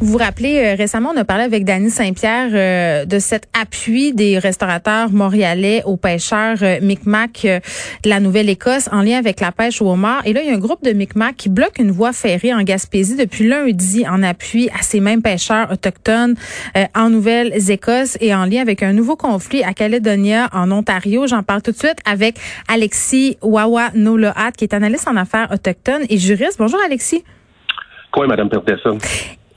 Vous vous rappelez, euh, récemment, on a parlé avec Dany Saint-Pierre euh, de cet appui des restaurateurs montréalais aux pêcheurs euh, Micmac euh, de la Nouvelle-Écosse en lien avec la pêche au homard. Et là, il y a un groupe de Micmac qui bloque une voie ferrée en Gaspésie depuis lundi en appui à ces mêmes pêcheurs autochtones euh, en Nouvelle-Écosse et en lien avec un nouveau conflit à Caledonia, en Ontario. J'en parle tout de suite avec Alexis Wawa Nolahat, qui est analyste en affaires autochtones et juriste. Bonjour, Alexis. Quoi, Madame Peterson?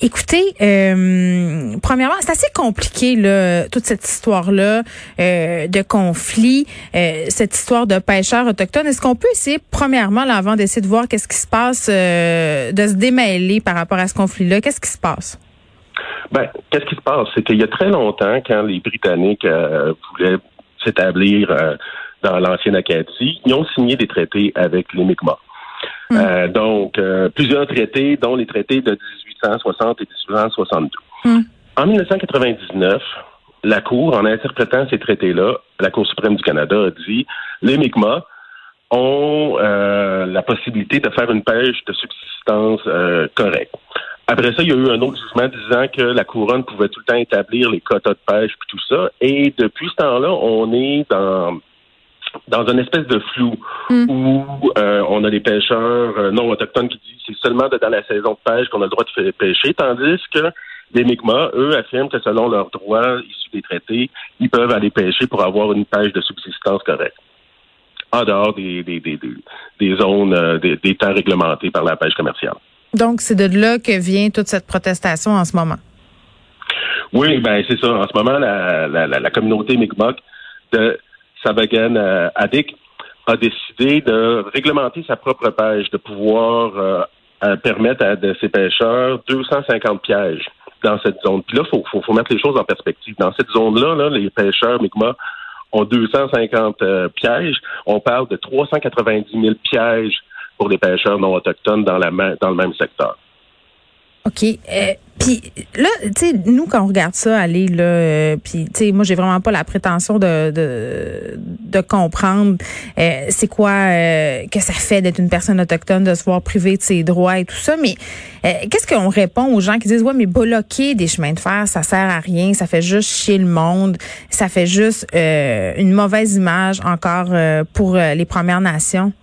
Écoutez, euh, premièrement, c'est assez compliqué là, toute cette histoire-là euh, de conflit, euh, cette histoire de pêcheurs autochtones. Est-ce qu'on peut essayer, premièrement, là, avant d'essayer de voir qu'est-ce qui se passe, de se démêler par rapport à ce conflit-là, qu'est-ce qui se passe? Ben, qu'est-ce qui se passe? C'est qu'il y a très longtemps, quand les Britanniques voulaient s'établir dans l'ancienne Acadie, ils ont signé des traités avec les Mi'kmaq. Euh, donc, euh, plusieurs traités, dont les traités de 1860 et 1862. Hmm. En 1999, la Cour, en interprétant ces traités-là, la Cour suprême du Canada a dit les Mi'kmaq ont euh, la possibilité de faire une pêche de subsistance euh, correcte. Après ça, il y a eu un autre jugement disant que la couronne pouvait tout le temps établir les quotas de pêche puis tout ça. Et depuis ce temps-là, on est dans dans une espèce de flou Mm. où euh, on a des pêcheurs euh, non autochtones qui disent c'est seulement dans la saison de pêche qu'on a le droit de faire pêcher, tandis que les Mi'kmaq, eux, affirment que selon leurs droits issus des traités, ils peuvent aller pêcher pour avoir une pêche de subsistance correcte en dehors des, des, des, des, des zones, euh, des, des temps réglementés par la pêche commerciale. Donc, c'est de là que vient toute cette protestation en ce moment. Oui, ben c'est ça. En ce moment, la, la, la, la communauté Mi'kmaq de Sabagan euh, Adik a décidé de réglementer sa propre pêche, de pouvoir euh, euh, permettre à de ses pêcheurs 250 pièges dans cette zone. Puis là, faut, faut, faut mettre les choses en perspective. Dans cette zone-là, là, les pêcheurs Mi'kmaq ont 250 euh, pièges. On parle de 390 000 pièges pour les pêcheurs non autochtones dans, la, dans le même secteur. OK. Euh, puis là, tu sais, nous, quand on regarde ça aller, là, euh, puis, tu sais, moi, j'ai vraiment pas la prétention de, de, de comprendre euh, c'est quoi euh, que ça fait d'être une personne autochtone, de se voir privé de ses droits et tout ça. Mais euh, qu'est-ce qu'on répond aux gens qui disent, ouais, mais bloquer des chemins de fer, ça sert à rien, ça fait juste chier le monde, ça fait juste euh, une mauvaise image encore pour les Premières Nations?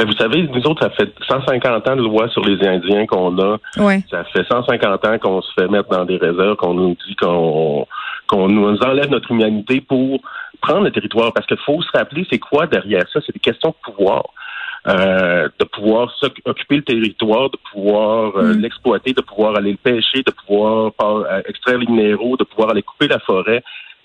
Ben, vous savez, nous autres, ça fait 150 ans de loi sur les Indiens qu'on a. Ouais. Ça fait 150 ans qu'on se fait mettre dans des réserves, qu'on nous dit qu'on qu'on nous enlève notre humanité pour prendre le territoire. Parce qu'il faut se rappeler, c'est quoi derrière ça? C'est des questions de pouvoir. Euh, de pouvoir occuper le territoire, de pouvoir euh, Mm. l'exploiter, de pouvoir aller le pêcher, de pouvoir euh, extraire les minéraux, de pouvoir aller couper la forêt.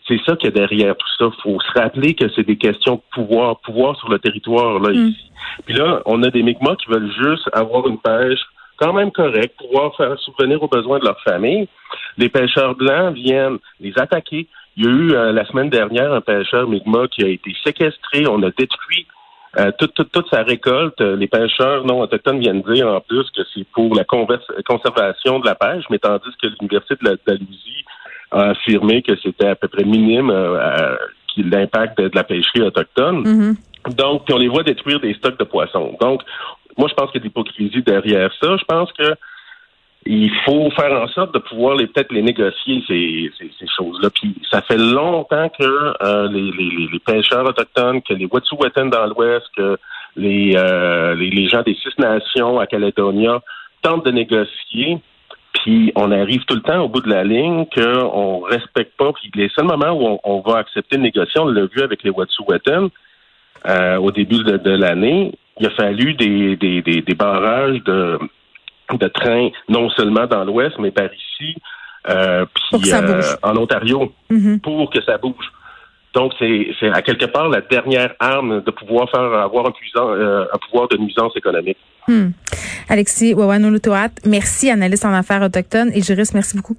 C'est ça qu'il y a derrière tout ça. faut se rappeler que c'est des questions de pouvoir, pouvoir sur le territoire là Mm. ici. Puis là, on a des Mi'kmaq qui veulent juste avoir une pêche quand même correcte, pouvoir faire subvenir aux besoins de leur famille. Les pêcheurs blancs viennent les attaquer. Il y a eu euh, la semaine dernière un pêcheur Mi'kmaq qui a été séquestré. On a détruit euh, toute, toute, toute sa récolte. Les pêcheurs non autochtones viennent dire en plus que c'est pour la conservation de la pêche, mais tandis que l'Université de la- d'Alousie a affirmé que c'était à peu près minime euh, l'impact de, la pêcherie autochtone. Mhm. Donc, puis on les voit détruire des stocks de poissons. Donc, moi, je pense qu'il y a de l'hypocrisie derrière ça. Je pense que il faut faire en sorte de pouvoir les peut-être les négocier ces, ces, ces choses-là. Puis ça fait longtemps que euh, les, les, les pêcheurs autochtones, que les Wet'suwet'en dans l'Ouest, que les, euh, les les gens des six nations à Caledonia tentent de négocier. Puis on arrive tout le temps au bout de la ligne qu'on respecte pas. Puis les seuls moments où on, on va accepter une négociation, on l'a vu avec les Wet'suwet'en euh, au début de, de l'année, il a fallu des, des, des, des barrages de, de trains, non seulement dans l'Ouest, mais par ici, euh, puis euh, en Ontario, Mhm. pour que ça bouge. Donc, c'est à quelque part la dernière arme de pouvoir faire avoir un, euh, un pouvoir de nuisance économique. Hmm. Alexis Wawanolutoat, merci, analyste en affaires autochtones et juriste, merci beaucoup.